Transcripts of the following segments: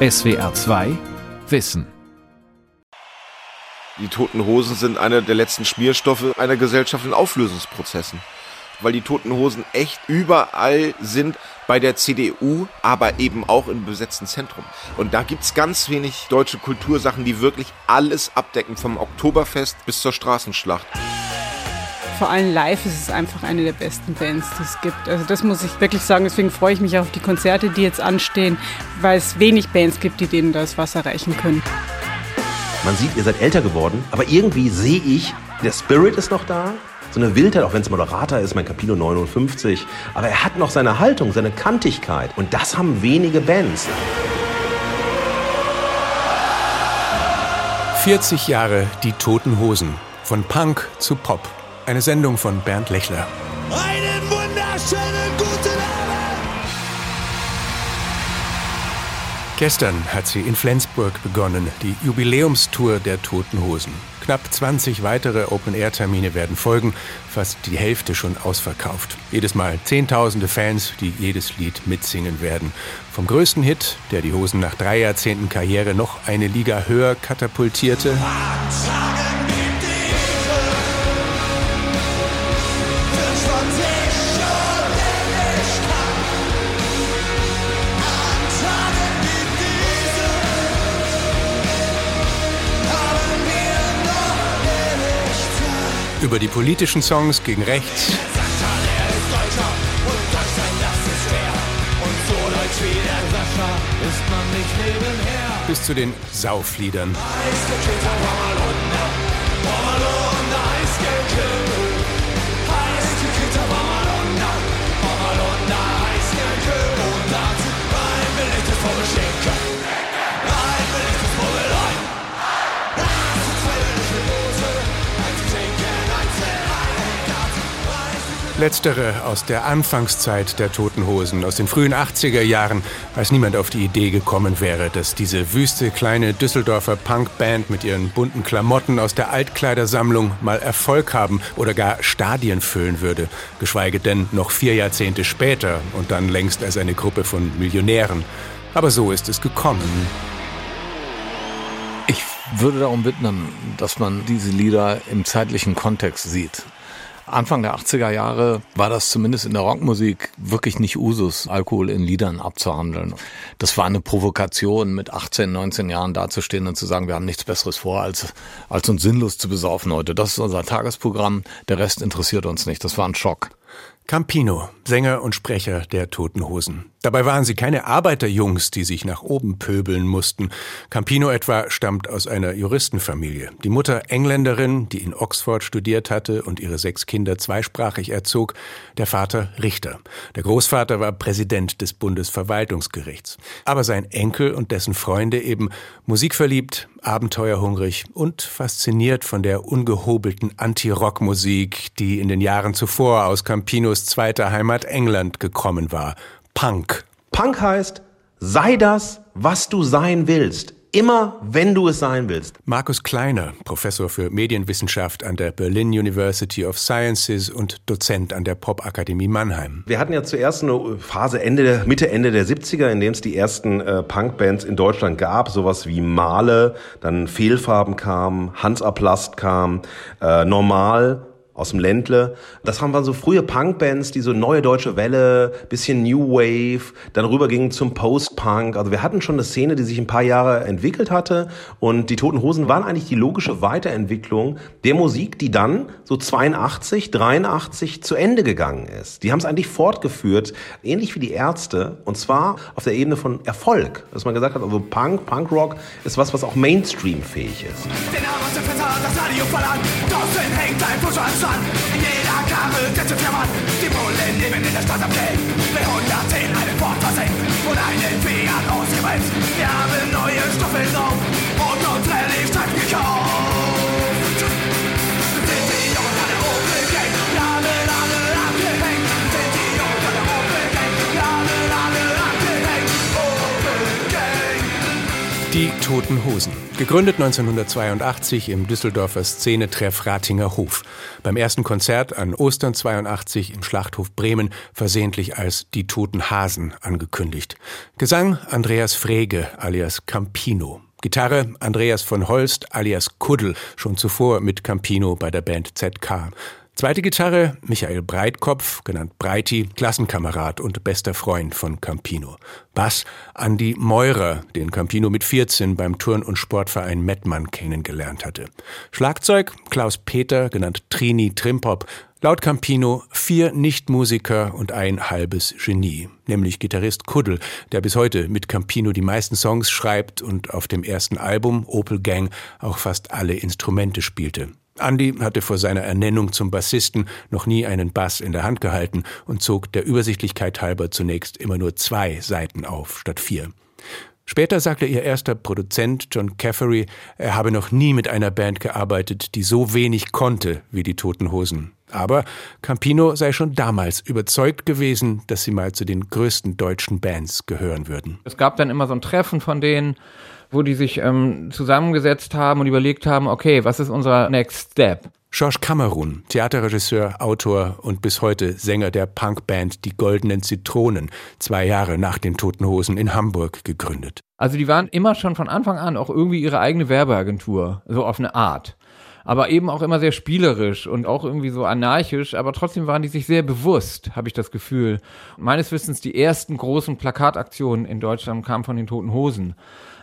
SWR 2 Wissen. Die Toten Hosen sind einer der letzten Schmierstoffe einer Gesellschaft in Auflösungsprozessen. Weil die Toten Hosen echt überall sind, bei der CDU, aber eben auch im besetzten Zentrum. Und da gibt's ganz wenig deutsche Kultursachen, die wirklich alles abdecken, vom Oktoberfest bis zur Straßenschlacht. Vor allem live ist es einfach eine der besten Bands, die es gibt. Also das muss ich wirklich sagen. Deswegen freue ich mich auf die Konzerte, die jetzt anstehen, weil es wenig Bands gibt, die denen das Wasser reichen können. Man sieht, ihr seid älter geworden, aber irgendwie sehe ich, der Spirit ist noch da. So eine Wildheit, auch wenn es Moderator ist, mein Capino 59. Aber er hat noch seine Haltung, seine Kantigkeit. Und das haben wenige Bands. 40 Jahre die Toten Hosen. Von Punk zu Pop. Eine Sendung von Bernd Lechler. Einen wunderschönen guten Abend! Gestern hat sie in Flensburg begonnen, die Jubiläumstour der Toten Hosen. Knapp 20 weitere Open-Air-Termine werden folgen, fast die Hälfte schon ausverkauft. Jedes Mal Zehntausende Fans, die jedes Lied mitsingen werden. Vom größten Hit, der die Hosen nach drei Jahrzehnten Karriere noch eine Liga höher katapultierte. Über die politischen Songs gegen rechts. Bis zu den Saufliedern. Letztere aus der Anfangszeit der Toten Hosen, aus den frühen 80er Jahren, als niemand auf die Idee gekommen wäre, dass diese wüste kleine Düsseldorfer Punkband mit ihren bunten Klamotten aus der Altkleidersammlung mal Erfolg haben oder gar Stadien füllen würde, geschweige denn noch vier Jahrzehnte später und dann längst als eine Gruppe von Millionären. Aber so ist es gekommen. Ich würde darum bitten, dass man diese Lieder im zeitlichen Kontext sieht. Anfang der 80er Jahre war das zumindest in der Rockmusik wirklich nicht Usus, Alkohol in Liedern abzuhandeln. Das war eine Provokation, mit 18, 19 Jahren dazustehen und zu sagen, wir haben nichts Besseres vor, als, als uns sinnlos zu besaufen heute. Das ist unser Tagesprogramm, der Rest interessiert uns nicht. Das war ein Schock. Campino, Sänger und Sprecher der Toten Hosen. Dabei waren sie keine Arbeiterjungs, die sich nach oben pöbeln mussten. Campino etwa stammt aus einer Juristenfamilie. Die Mutter Engländerin, die in Oxford studiert hatte und ihre sechs Kinder zweisprachig erzog, der Vater Richter. Der Großvater war Präsident des Bundesverwaltungsgerichts. Aber sein Enkel und dessen Freunde eben musikverliebt, abenteuerhungrig und fasziniert von der ungehobelten Anti-Rock-Musik, die in den Jahren zuvor aus Campinos zweiter Heimat England gekommen war. Punk. Punk heißt, sei das, was du sein willst. Immer, wenn du es sein willst. Markus Kleiner, Professor für Medienwissenschaft an der Berlin University of Sciences und Dozent an der Popakademie Mannheim. Wir hatten ja zuerst eine Phase Ende, Mitte, Ende der 70er, in dem es die ersten äh, Punkbands in Deutschland gab. Sowas wie Male, dann Fehlfarben kam, Hans Aplast kam, äh, Normal aus dem Ländle. Das haben wir so frühe Punkbands, die so neue deutsche Welle, bisschen New Wave, dann rübergingen zum Post-Punk. Also wir hatten schon eine Szene, die sich ein paar Jahre entwickelt hatte und die Toten Hosen waren eigentlich die logische Weiterentwicklung der Musik, die dann so 82, 83 zu Ende gegangen ist. Die haben es eigentlich fortgeführt, ähnlich wie die Ärzte und zwar auf der Ebene von Erfolg. Dass man gesagt hat, also Punk, Punkrock ist was, was auch Mainstream-fähig ist. Den Arm aus dem Fenster, das Radio Fußballstand. In jeder Karre ein Mann. Die Bullen nehmen in der Stadt am Feld. Mit Toten Hosen. Gegründet 1982 im Düsseldorfer Szenetreff Ratinger Hof. Beim ersten Konzert an Ostern 82 im Schlachthof Bremen versehentlich als Die Toten Hasen angekündigt. Gesang Andreas Frege alias Campino. Gitarre Andreas von Holst alias Kuddel, schon zuvor mit Campino bei der Band ZK. Zweite Gitarre Michael Breitkopf, genannt Breiti, Klassenkamerad und bester Freund von Campino. Bass Andi Meurer, den Campino mit 14 beim Turn- und Sportverein Mettmann kennengelernt hatte. Schlagzeug Klaus Peter, genannt Trini Trimpop, Laut Campino vier Nichtmusiker und ein halbes Genie, nämlich Gitarrist Kuddel, der bis heute mit Campino die meisten Songs schreibt und auf dem ersten Album Opel Gang auch fast alle Instrumente spielte. Andy hatte vor seiner Ernennung zum Bassisten noch nie einen Bass in der Hand gehalten und zog der Übersichtlichkeit halber zunächst immer nur zwei Seiten auf statt vier. Später sagte ihr erster Produzent John Caffery, er habe noch nie mit einer Band gearbeitet, die so wenig konnte wie die Toten Hosen. Aber Campino sei schon damals überzeugt gewesen, dass sie mal zu den größten deutschen Bands gehören würden. Es gab dann immer so ein Treffen von denen wo die sich ähm, zusammengesetzt haben und überlegt haben, okay, was ist unser Next Step? Georges Kamerun, Theaterregisseur, Autor und bis heute Sänger der Punkband Die Goldenen Zitronen, zwei Jahre nach den Toten Hosen in Hamburg gegründet. Also die waren immer schon von Anfang an auch irgendwie ihre eigene Werbeagentur, so auf eine Art. Aber eben auch immer sehr spielerisch und auch irgendwie so anarchisch, aber trotzdem waren die sich sehr bewusst, habe ich das Gefühl. meines Wissens die ersten großen Plakataktionen in Deutschland kamen von den Toten Hosen.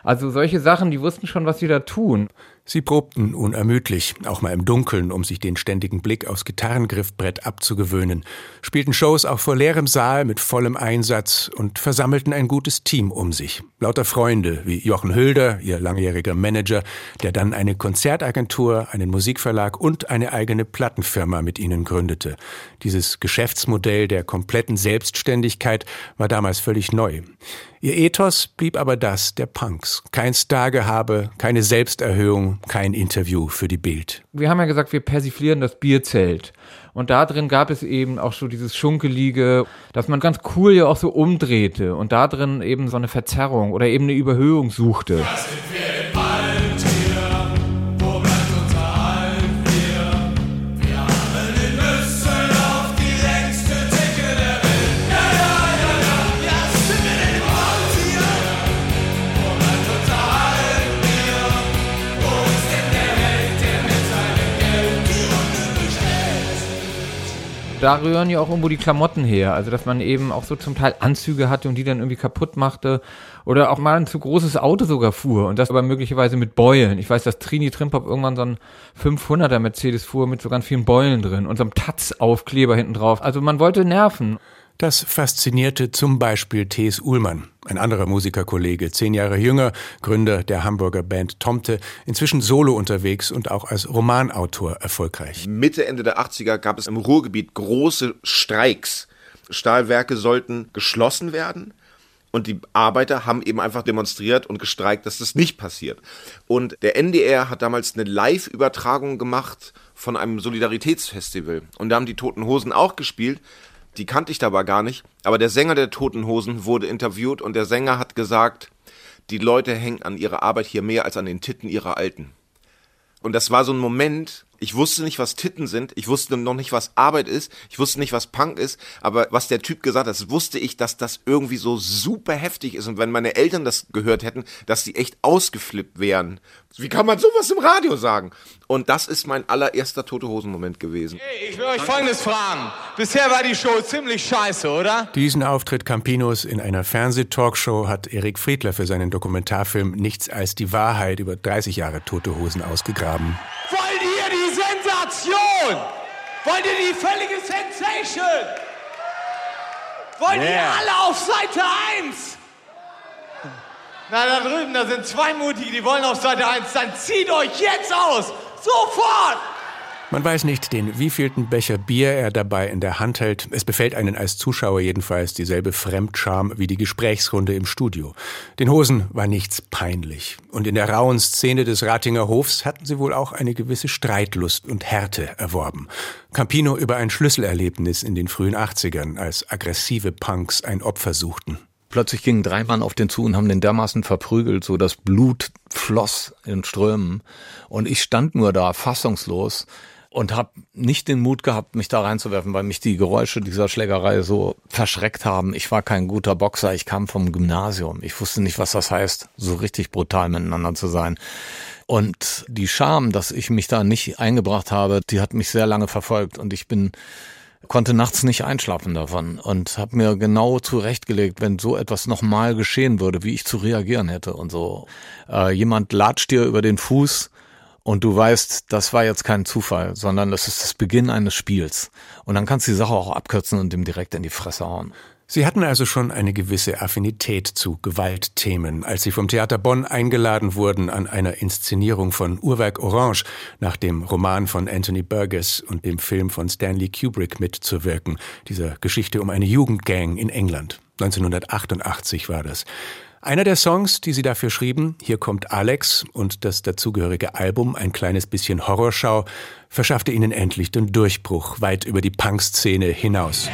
Also solche Sachen, die wussten schon, was sie da tun. Sie probten unermüdlich, auch mal im Dunkeln, um sich den ständigen Blick aufs Gitarrengriffbrett abzugewöhnen, spielten Shows auch vor leerem Saal mit vollem Einsatz und versammelten ein gutes Team um sich. Lauter Freunde wie Jochen Hülder, ihr langjähriger Manager, der dann eine Konzertagentur, einen Musikverlag und eine eigene Plattenfirma mit ihnen gründete. Dieses Geschäftsmodell der kompletten Selbstständigkeit war damals völlig neu. Ihr Ethos blieb aber das der Punks. Kein Stargehabe, keine Selbsterhöhung, kein Interview für die Bild. Wir haben ja gesagt, wir persiflieren das Bierzelt. Und da drin gab es eben auch so dieses Schunkelige, dass man ganz cool ja auch so umdrehte und da drin eben so eine Verzerrung oder eben eine Überhöhung suchte. Das sind wir da rühren ja auch irgendwo die Klamotten her. Also, dass man eben auch so zum Teil Anzüge hatte und die dann irgendwie kaputt machte. Oder auch mal ein zu großes Auto sogar fuhr. Und das aber möglicherweise mit Beulen. Ich weiß, dass Trini Trimpop irgendwann so ein 500er Mercedes fuhr mit so ganz vielen Beulen drin und so einem Taz-Aufkleber hinten drauf. Also, man wollte nerven. Das faszinierte zum Beispiel T.S. Uhlmann, ein anderer Musikerkollege, zehn Jahre jünger, Gründer der Hamburger Band Tomte, inzwischen solo unterwegs und auch als Romanautor erfolgreich. Mitte, Ende der 80er gab es im Ruhrgebiet große Streiks. Stahlwerke sollten geschlossen werden. Und die Arbeiter haben eben einfach demonstriert und gestreikt, dass das nicht passiert. Und der NDR hat damals eine Live-Übertragung gemacht von einem Solidaritätsfestival. Und da haben die Toten Hosen auch gespielt die kannte ich dabei gar nicht, aber der Sänger der Toten Hosen wurde interviewt und der Sänger hat gesagt, die Leute hängen an ihrer Arbeit hier mehr als an den Titten ihrer Alten. Und das war so ein Moment, ich wusste nicht, was Titten sind, ich wusste noch nicht, was Arbeit ist, ich wusste nicht, was Punk ist, aber was der Typ gesagt hat, wusste ich, dass das irgendwie so super heftig ist und wenn meine Eltern das gehört hätten, dass sie echt ausgeflippt wären. Wie kann man sowas im Radio sagen? Und das ist mein allererster Tote Hosen Moment gewesen. Hey, ich will euch Folgendes fragen. Bisher war die Show ziemlich scheiße, oder? Diesen Auftritt Campinos in einer Fernsehtalkshow hat Erik Friedler für seinen Dokumentarfilm Nichts als die Wahrheit über 30 Jahre Tote Hosen ausgegraben. Die Sensation? Wollt ihr die völlige Sensation? Wollt yeah. ihr alle auf Seite 1? Na, da drüben, da sind zwei Mutige, die wollen auf Seite 1. Dann zieht euch jetzt aus! Sofort! Man weiß nicht, den wievielten Becher Bier er dabei in der Hand hält. Es befällt einen als Zuschauer jedenfalls dieselbe Fremdscham wie die Gesprächsrunde im Studio. Den Hosen war nichts peinlich. Und in der rauen Szene des Ratinger Hofs hatten sie wohl auch eine gewisse Streitlust und Härte erworben. Campino über ein Schlüsselerlebnis in den frühen 80ern, als aggressive Punks ein Opfer suchten. Plötzlich gingen drei Mann auf den zu und haben den dermaßen verprügelt, so das Blut floss in Strömen. Und ich stand nur da, fassungslos, und habe nicht den Mut gehabt, mich da reinzuwerfen, weil mich die Geräusche dieser Schlägerei so verschreckt haben. Ich war kein guter Boxer, ich kam vom Gymnasium. Ich wusste nicht, was das heißt, so richtig brutal miteinander zu sein. Und die Scham, dass ich mich da nicht eingebracht habe, die hat mich sehr lange verfolgt und ich bin konnte nachts nicht einschlafen davon und habe mir genau zurechtgelegt, wenn so etwas nochmal geschehen würde, wie ich zu reagieren hätte und so. Äh, jemand latscht dir über den Fuß und du weißt, das war jetzt kein Zufall, sondern das ist das Beginn eines Spiels. Und dann kannst du die Sache auch abkürzen und ihm direkt in die Fresse hauen. Sie hatten also schon eine gewisse Affinität zu Gewaltthemen, als Sie vom Theater Bonn eingeladen wurden, an einer Inszenierung von Uhrwerk Orange nach dem Roman von Anthony Burgess und dem Film von Stanley Kubrick mitzuwirken, dieser Geschichte um eine Jugendgang in England. 1988 war das. Einer der Songs, die sie dafür schrieben, Hier kommt Alex und das dazugehörige Album Ein kleines bisschen Horrorschau, verschaffte ihnen endlich den Durchbruch weit über die Punk-Szene hinaus.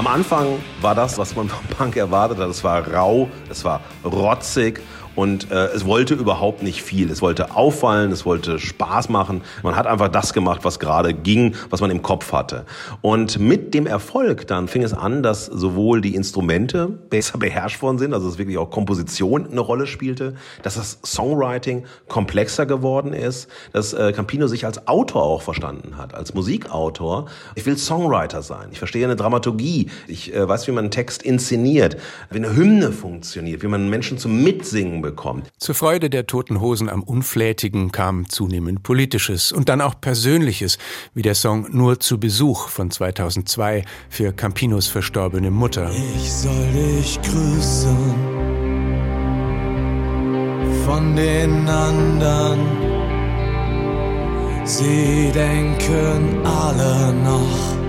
Am Anfang war das, was man vom Punk erwartet hat. Es war rau, es war rotzig, und äh, es wollte überhaupt nicht viel. Es wollte auffallen, es wollte Spaß machen. Man hat einfach das gemacht, was gerade ging, was man im Kopf hatte. Und mit dem Erfolg dann fing es an, dass sowohl die Instrumente besser beherrscht worden sind, also dass wirklich auch Komposition eine Rolle spielte, dass das Songwriting komplexer geworden ist, dass äh, Campino sich als Autor auch verstanden hat, als Musikautor. Ich will Songwriter sein. Ich verstehe eine Dramaturgie. Ich äh, weiß, wie man einen Text inszeniert, wie eine Hymne funktioniert, wie man Menschen zum Mitsingen bekommt. Zur Freude der Toten Hosen am Unflätigen kam zunehmend Politisches und dann auch Persönliches, wie der Song Nur zu Besuch von 2002 für Campinos verstorbene Mutter. Ich soll dich grüßen von den anderen. Sie denken alle noch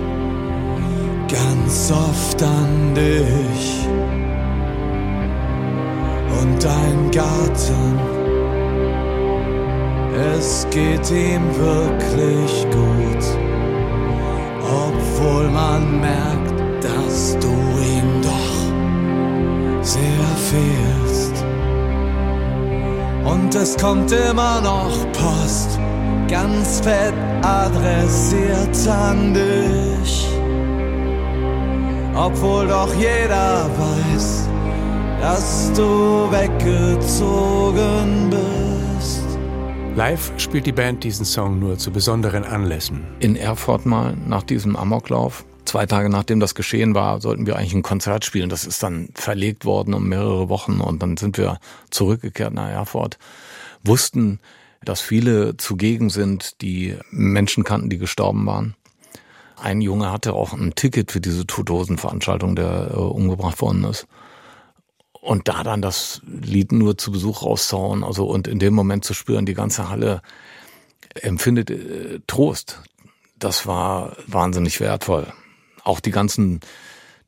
ganz oft an dich und dein Garten. Es geht ihm wirklich gut, obwohl man merkt, dass du ihm doch sehr fehlst. Und es kommt immer noch Post, ganz fett adressiert an dich, obwohl doch jeder weiß, dass du weggezogen bist. Live spielt die Band diesen Song nur zu besonderen Anlässen. In Erfurt mal nach diesem Amoklauf. Zwei Tage nachdem das geschehen war, sollten wir eigentlich ein Konzert spielen. Das ist dann verlegt worden um mehrere Wochen und dann sind wir zurückgekehrt nach Erfurt. Wussten, dass viele zugegen sind, die Menschen kannten, die gestorben waren. Ein Junge hatte auch ein Ticket für diese Todosen-Veranstaltung, der äh, umgebracht worden ist und da dann das Lied nur zu Besuch rauszuhauen, also und in dem Moment zu spüren, die ganze Halle empfindet äh, Trost. Das war wahnsinnig wertvoll. Auch die ganzen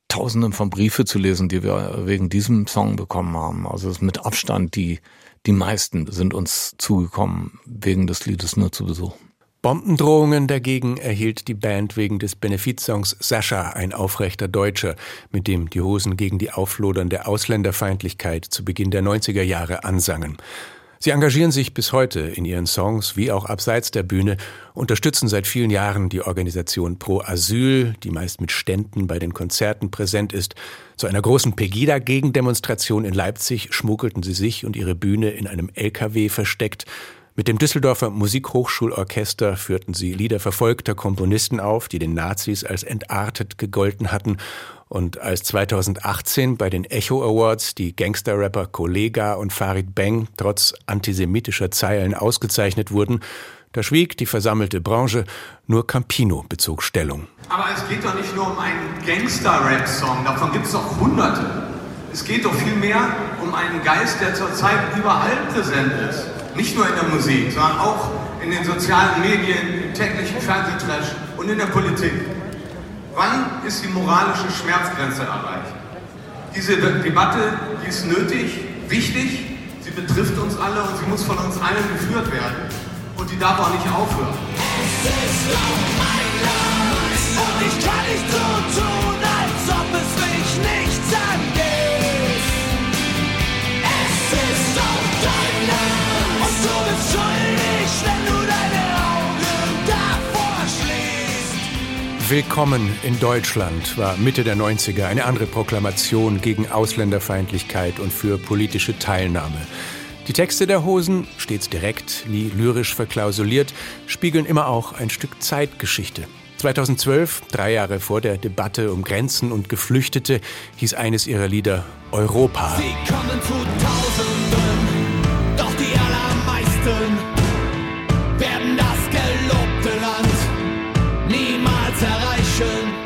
Tausenden von Briefe zu lesen, die wir wegen diesem Song bekommen haben. Also es ist mit Abstand die die meisten sind uns zugekommen wegen des Liedes nur zu Besuch. Bombendrohungen dagegen erhielt die Band wegen des Benefizsongs Sascha, ein aufrechter Deutscher, mit dem die Hosen gegen die auflodernde Ausländerfeindlichkeit zu Beginn der 90er Jahre ansangen. Sie engagieren sich bis heute in ihren Songs wie auch abseits der Bühne, unterstützen seit vielen Jahren die Organisation Pro Asyl, die meist mit Ständen bei den Konzerten präsent ist. Zu einer großen Pegida-Gegendemonstration in Leipzig schmuggelten sie sich und ihre Bühne in einem LKW versteckt mit dem Düsseldorfer Musikhochschulorchester führten sie Lieder verfolgter Komponisten auf, die den Nazis als entartet gegolten hatten Und als 2018 bei den Echo Awards die Gangster-Rapper Kollega und Farid Bang trotz antisemitischer Zeilen ausgezeichnet wurden, da schwieg die versammelte Branche, nur Campino bezog Stellung. Aber es geht doch nicht nur um einen Gangster-Rap-Song, davon gibt es doch hunderte. Es geht doch vielmehr um einen Geist, der zurzeit überall präsent ist. Nicht nur in der Musik, sondern auch in den sozialen Medien, im täglichen Fernsehtrash und in der Politik. Wann ist die moralische Schmerzgrenze erreicht? Diese Debatte, die ist nötig, wichtig, sie betrifft uns alle und sie muss von uns allen geführt werden. Und die darf auch nicht aufhören. Es ist doch mein Land und ich kann nicht so tun, Willkommen in Deutschland war Mitte der 90er eine andere Proklamation gegen Ausländerfeindlichkeit und für politische Teilnahme. Die Texte der Hosen, stets direkt, nie lyrisch verklausuliert, spiegeln immer auch ein Stück Zeitgeschichte. 2012, drei Jahre vor der Debatte um Grenzen und Geflüchtete, hieß eines ihrer Lieder Europa. Sie kommen zu Tausenden, niemals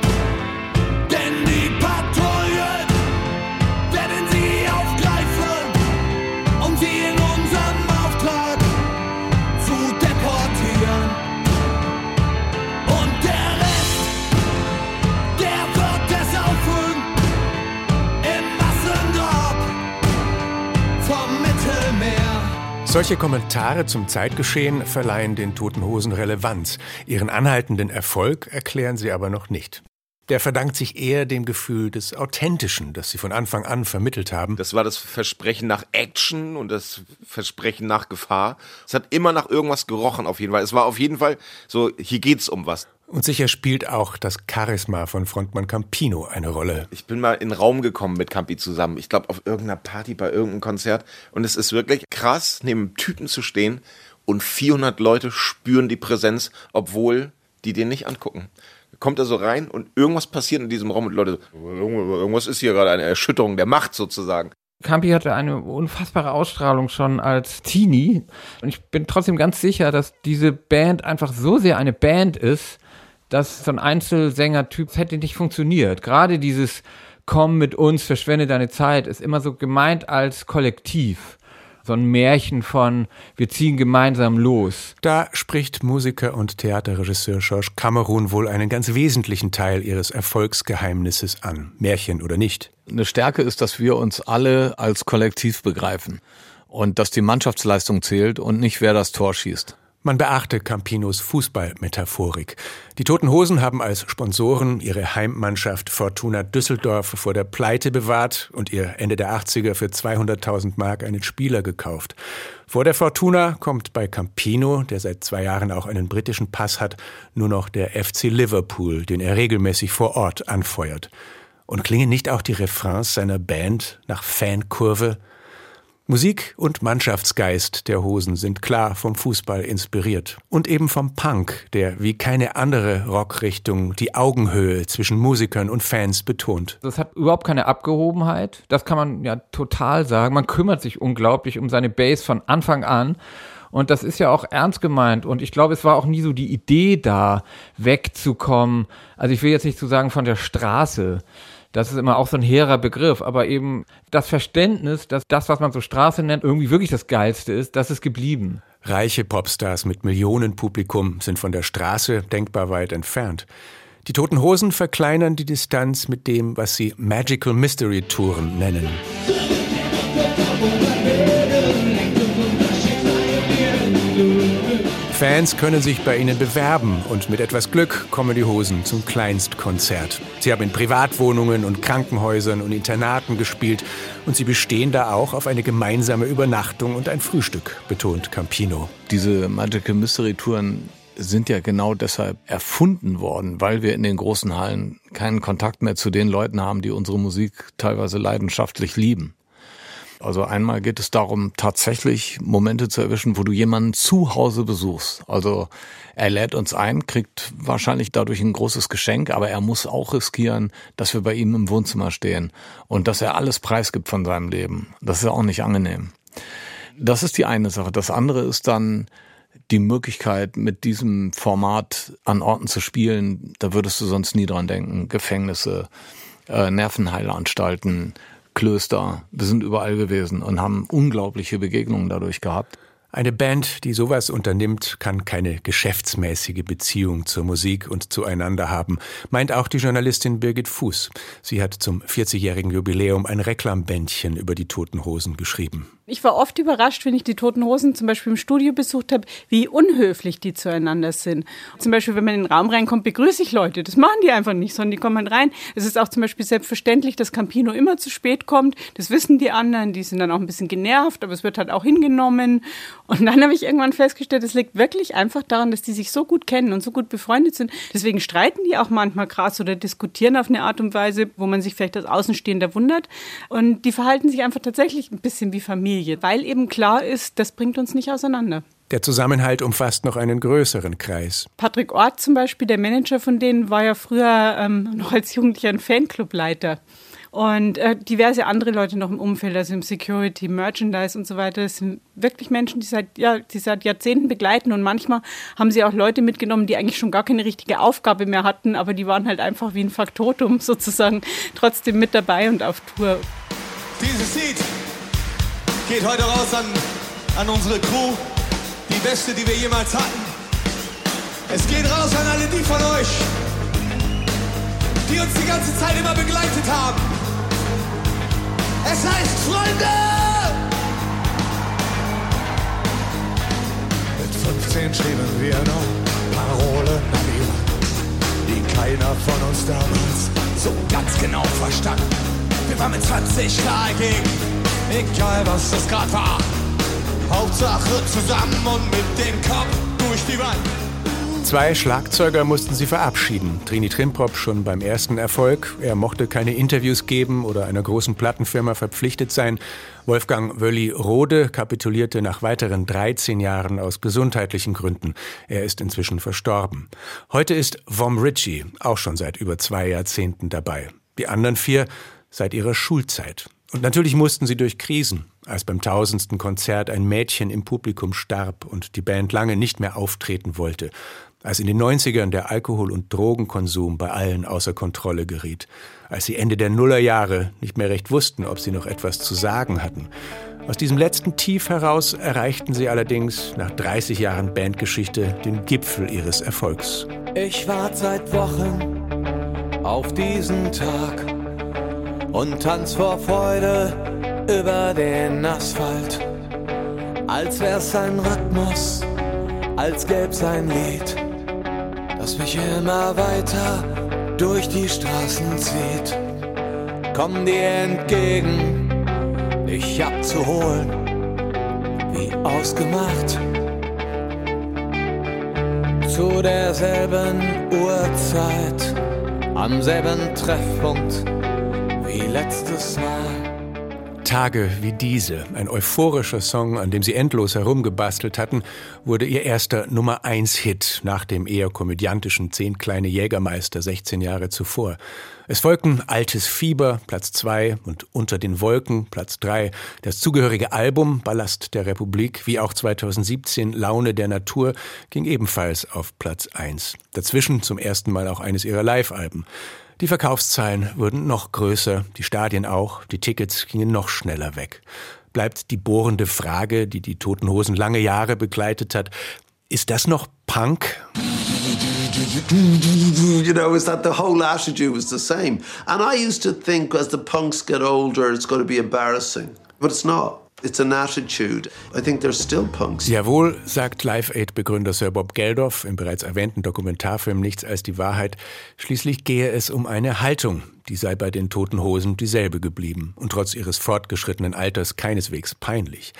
Solche Kommentare zum Zeitgeschehen verleihen den Toten Hosen Relevanz. Ihren anhaltenden Erfolg erklären sie aber noch nicht. Der verdankt sich eher dem Gefühl des Authentischen, das sie von Anfang an vermittelt haben. Das war das Versprechen nach Action und das Versprechen nach Gefahr. Es hat immer nach irgendwas gerochen, auf jeden Fall. Es war auf jeden Fall so, hier geht's um was. Und sicher spielt auch das Charisma von Frontmann Campino eine Rolle. Ich bin mal in den Raum gekommen mit Campi zusammen. Ich glaube, auf irgendeiner Party, bei irgendeinem Konzert. Und es ist wirklich krass, neben einem Typen zu stehen und 400 Leute spüren die Präsenz, obwohl die den nicht angucken. Kommt er so rein und irgendwas passiert in diesem Raum und Leute, so, irgendwas ist hier gerade eine Erschütterung der Macht sozusagen. Campi hatte eine unfassbare Ausstrahlung schon als Teenie. Und ich bin trotzdem ganz sicher, dass diese Band einfach so sehr eine Band ist, dass so ein Einzelsänger-Typ hätte nicht funktioniert. Gerade dieses Komm mit uns, verschwende deine Zeit ist immer so gemeint als Kollektiv. So ein Märchen von wir ziehen gemeinsam los. Da spricht Musiker und Theaterregisseur Georges Cameron wohl einen ganz wesentlichen Teil ihres Erfolgsgeheimnisses an. Märchen oder nicht. Eine Stärke ist, dass wir uns alle als Kollektiv begreifen und dass die Mannschaftsleistung zählt und nicht wer das Tor schießt. Man beachte Campinos Fußballmetaphorik. Die Toten Hosen haben als Sponsoren ihre Heimmannschaft Fortuna Düsseldorf vor der Pleite bewahrt und ihr Ende der 80er für 200.000 Mark einen Spieler gekauft. Vor der Fortuna kommt bei Campino, der seit zwei Jahren auch einen britischen Pass hat, nur noch der FC Liverpool, den er regelmäßig vor Ort anfeuert. Und klingen nicht auch die Refrains seiner Band nach Fankurve? Musik und Mannschaftsgeist der Hosen sind klar vom Fußball inspiriert. Und eben vom Punk, der wie keine andere Rockrichtung die Augenhöhe zwischen Musikern und Fans betont. Das hat überhaupt keine Abgehobenheit. Das kann man ja total sagen. Man kümmert sich unglaublich um seine Base von Anfang an. Und das ist ja auch ernst gemeint. Und ich glaube, es war auch nie so die Idee da, wegzukommen. Also ich will jetzt nicht zu sagen von der Straße. Das ist immer auch so ein hehrer Begriff, aber eben das Verständnis, dass das, was man so Straße nennt, irgendwie wirklich das Geilste ist, das ist geblieben. Reiche Popstars mit Millionenpublikum sind von der Straße denkbar weit entfernt. Die Toten Hosen verkleinern die Distanz mit dem, was sie Magical Mystery Touren nennen. Fans können sich bei ihnen bewerben und mit etwas Glück kommen die Hosen zum Kleinstkonzert. Sie haben in Privatwohnungen und Krankenhäusern und Internaten gespielt und sie bestehen da auch auf eine gemeinsame Übernachtung und ein Frühstück, betont Campino. Diese Magical Mystery Touren sind ja genau deshalb erfunden worden, weil wir in den großen Hallen keinen Kontakt mehr zu den Leuten haben, die unsere Musik teilweise leidenschaftlich lieben. Also einmal geht es darum, tatsächlich Momente zu erwischen, wo du jemanden zu Hause besuchst. Also er lädt uns ein, kriegt wahrscheinlich dadurch ein großes Geschenk, aber er muss auch riskieren, dass wir bei ihm im Wohnzimmer stehen und dass er alles preisgibt von seinem Leben. Das ist auch nicht angenehm. Das ist die eine Sache. Das andere ist dann die Möglichkeit, mit diesem Format an Orten zu spielen, da würdest du sonst nie dran denken. Gefängnisse, äh, Nervenheilanstalten, Klöster, wir sind überall gewesen und haben unglaubliche Begegnungen dadurch gehabt. Eine Band, die sowas unternimmt, kann keine geschäftsmäßige Beziehung zur Musik und zueinander haben, meint auch die Journalistin Birgit Fuß. Sie hat zum 40-jährigen Jubiläum ein Reklambändchen über die Toten Hosen geschrieben. Ich war oft überrascht, wenn ich die Toten Hosen zum Beispiel im Studio besucht habe, wie unhöflich die zueinander sind. Zum Beispiel, wenn man in den Raum reinkommt, begrüße ich Leute. Das machen die einfach nicht, sondern die kommen halt rein. Es ist auch zum Beispiel selbstverständlich, dass Campino immer zu spät kommt. Das wissen die anderen. Die sind dann auch ein bisschen genervt, aber es wird halt auch hingenommen. Und dann habe ich irgendwann festgestellt, es liegt wirklich einfach daran, dass die sich so gut kennen und so gut befreundet sind. Deswegen streiten die auch manchmal krass oder diskutieren auf eine Art und Weise, wo man sich vielleicht als Außenstehender wundert. Und die verhalten sich einfach tatsächlich ein bisschen wie Familie. Familie, weil eben klar ist, das bringt uns nicht auseinander. Der Zusammenhalt umfasst noch einen größeren Kreis. Patrick Ort zum Beispiel, der Manager von denen, war ja früher ähm, noch als Jugendlicher ein Fanclubleiter. Und äh, diverse andere Leute noch im Umfeld, also im Security, Merchandise und so weiter. Das sind wirklich Menschen, die seit, ja, die seit Jahrzehnten begleiten. Und manchmal haben sie auch Leute mitgenommen, die eigentlich schon gar keine richtige Aufgabe mehr hatten, aber die waren halt einfach wie ein Faktotum sozusagen trotzdem mit dabei und auf Tour. Dieses Lied geht heute raus an, an unsere Crew, die beste, die wir jemals hatten. Es geht raus an alle die von euch, die uns die ganze Zeit immer begleitet haben. Es heißt Freunde! Mit 15 schrieben wir noch Parolen an die die keiner von uns damals so ganz genau verstand. Wir waren mit 20 klar gegen egal was das gerade war. Hauptsache zusammen und mit dem Kopf durch die Wand. Zwei Schlagzeuger mussten sie verabschieden. Trini Trimprop schon beim ersten Erfolg. Er mochte keine Interviews geben oder einer großen Plattenfirma verpflichtet sein. Wolfgang Wölli-Rode kapitulierte nach weiteren 13 Jahren aus gesundheitlichen Gründen. Er ist inzwischen verstorben. Heute ist Vom Ritchie auch schon seit über zwei Jahrzehnten dabei. Die anderen vier seit ihrer Schulzeit. Und natürlich mussten sie durch Krisen, als beim tausendsten Konzert ein Mädchen im Publikum starb und die Band lange nicht mehr auftreten wollte, als in den 90ern der Alkohol- und Drogenkonsum bei allen außer Kontrolle geriet, als sie Ende der Nullerjahre nicht mehr recht wussten, ob sie noch etwas zu sagen hatten. Aus diesem letzten Tief heraus erreichten sie allerdings nach 30 Jahren Bandgeschichte den Gipfel ihres Erfolgs. Ich warte seit Wochen auf diesen Tag und tanz vor Freude über den Asphalt. Als wär's ein Rhythmus, als gäb's ein Lied, das mich immer weiter durch die Straßen zieht. Komm dir entgegen, dich abzuholen, wie ausgemacht. Zu derselben Uhrzeit, am selben Treffpunkt wie letztes Mal. Tage wie diese, ein euphorischer Song, an dem sie endlos herumgebastelt hatten, wurde ihr erster Nummer 1 Hit nach dem eher komödiantischen Zehn kleine Jägermeister 16 Jahre zuvor. Es folgten Altes Fieber, Platz 2 und Unter den Wolken, Platz 3. Das zugehörige Album Ballast der Republik, wie auch 2017 Laune der Natur, ging ebenfalls auf Platz 1. Dazwischen zum ersten Mal auch eines ihrer Live-Alben. Die Verkaufszahlen wurden noch größer, die Stadien auch, die Tickets gingen noch schneller weg. Bleibt die bohrende Frage, die die Toten Hosen lange Jahre begleitet hat, ist das noch Punk? You know, is that the whole attitude was the same. And I used to think as the punks get older, it's going to be embarrassing. But it's not. It's an attitude. I think they're still punks. Jawohl, sagt Live Aid-Begründer Sir Bob Geldof im bereits erwähnten Dokumentarfilm Nichts als die Wahrheit. Schließlich gehe es um eine Haltung, die sei bei den Toten Hosen dieselbe geblieben und trotz ihres fortgeschrittenen Alters keineswegs peinlich.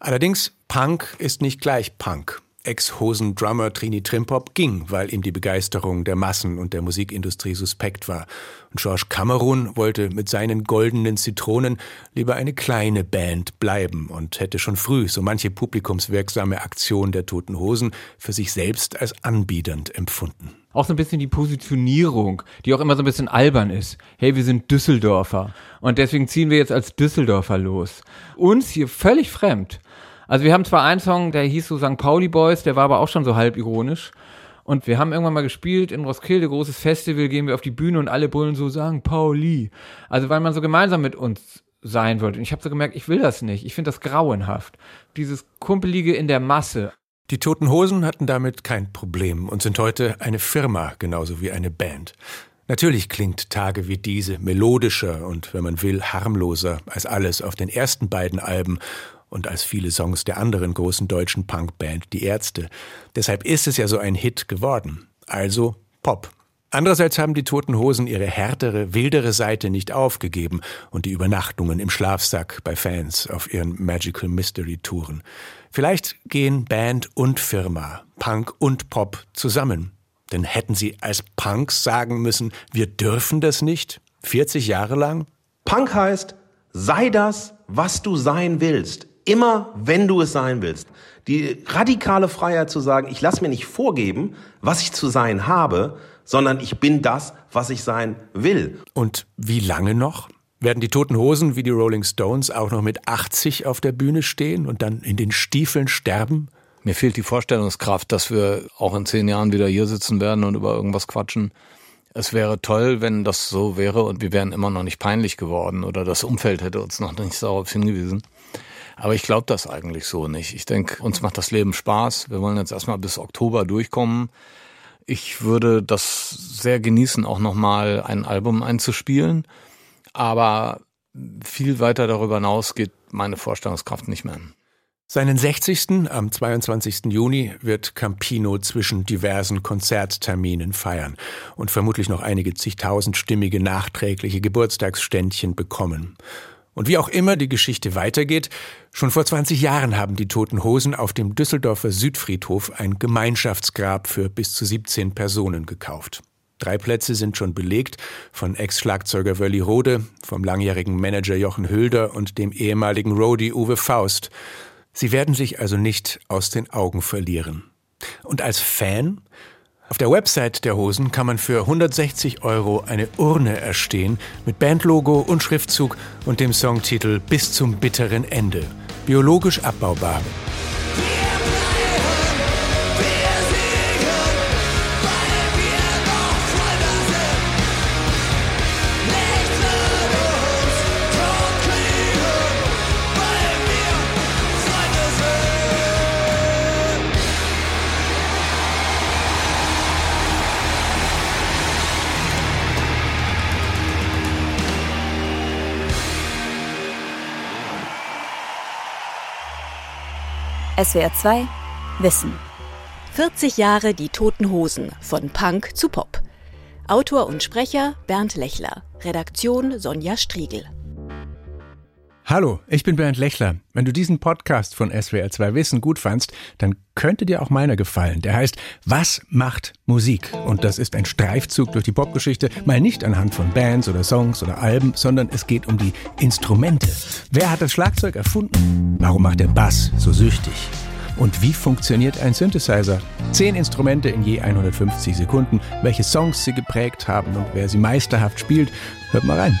Allerdings, Punk ist nicht gleich Punk. Ex-Hosen-Drummer Trini Trimpop ging, weil ihm die Begeisterung der Massen und der Musikindustrie suspekt war. Und George Cameron wollte mit seinen goldenen Zitronen lieber eine kleine Band bleiben und hätte schon früh so manche publikumswirksame Aktion der Toten Hosen für sich selbst als anbiedernd empfunden. Auch so ein bisschen die Positionierung, die auch immer so ein bisschen albern ist. Hey, wir sind Düsseldorfer und deswegen ziehen wir jetzt als Düsseldorfer los. Uns hier völlig fremd. Also wir haben zwar einen Song, der hieß so St. Pauli Boys, der war aber auch schon so halb ironisch. Und wir haben irgendwann mal gespielt in Roskilde, großes Festival, gehen wir auf die Bühne und alle brüllen so St. Pauli. Also weil man so gemeinsam mit uns sein wollte. Und ich habe so gemerkt, ich will das nicht. Ich finde das grauenhaft. Dieses Kumpelige in der Masse. Die Toten Hosen hatten damit kein Problem und sind heute eine Firma genauso wie eine Band. Natürlich klingt Tage wie diese melodischer und, wenn man will, harmloser als alles auf den ersten beiden Alben und als viele Songs der anderen großen deutschen Punkband Die Ärzte. Deshalb ist es ja so ein Hit geworden. Also Pop. Andererseits haben die Toten Hosen ihre härtere, wildere Seite nicht aufgegeben und die Übernachtungen im Schlafsack bei Fans auf ihren Magical Mystery Touren. Vielleicht gehen Band und Firma, Punk und Pop zusammen. Denn hätten sie als Punks sagen müssen, wir dürfen das nicht? 40 Jahre lang? Punk heißt, sei das, was du sein willst. Immer, wenn du es sein willst. Die radikale Freiheit zu sagen, ich lasse mir nicht vorgeben, was ich zu sein habe, sondern ich bin das, was ich sein will. Und wie lange noch? Werden die Toten Hosen wie die Rolling Stones auch noch mit 80 auf der Bühne stehen und dann in den Stiefeln sterben? Mir fehlt die Vorstellungskraft, dass wir auch in zehn Jahren wieder hier sitzen werden und über irgendwas quatschen. Es wäre toll, wenn das so wäre und wir wären immer noch nicht peinlich geworden oder das Umfeld hätte uns noch nicht darauf hingewiesen. Aber ich glaube das eigentlich so nicht. Ich denke, uns macht das Leben Spaß. Wir wollen jetzt erstmal bis Oktober durchkommen. Ich würde das sehr genießen, auch nochmal ein Album einzuspielen. Aber viel weiter darüber hinaus geht meine Vorstellungskraft nicht mehr. Seinen 60. am 22. Juni wird Campino zwischen diversen Konzertterminen feiern und vermutlich noch einige zigtausendstimmige nachträgliche Geburtstagsständchen bekommen. Und wie auch immer die Geschichte weitergeht, schon vor 20 Jahren haben die Toten Hosen auf dem Düsseldorfer Südfriedhof ein Gemeinschaftsgrab für bis zu 17 Personen gekauft. Drei Plätze sind schon belegt von Ex-Schlagzeuger Wölli Rode, vom langjährigen Manager Jochen Hülder und dem ehemaligen Roadie Uwe Faust. Sie werden sich also nicht aus den Augen verlieren. Und als Fan auf der Website der Hosen kann man für 160 Euro eine Urne erstehen mit Bandlogo und Schriftzug und dem Songtitel Bis zum bitteren Ende. Biologisch abbaubar. SWR 2 Wissen. 40 Jahre die Toten Hosen von Punk zu Pop. Autor und Sprecher Bernd Lechler. Redaktion Sonja Striegel. Hallo, ich bin Bernd Lechler. Wenn du diesen Podcast von SWR2 Wissen gut fandst, dann könnte dir auch meiner gefallen. Der heißt Was macht Musik? Und das ist ein Streifzug durch die Popgeschichte, mal nicht anhand von Bands oder Songs oder Alben, sondern es geht um die Instrumente. Wer hat das Schlagzeug erfunden? Warum macht der Bass so süchtig? Und wie funktioniert ein Synthesizer? Zehn Instrumente in je 150 Sekunden, welche Songs sie geprägt haben und wer sie meisterhaft spielt. Hört mal rein.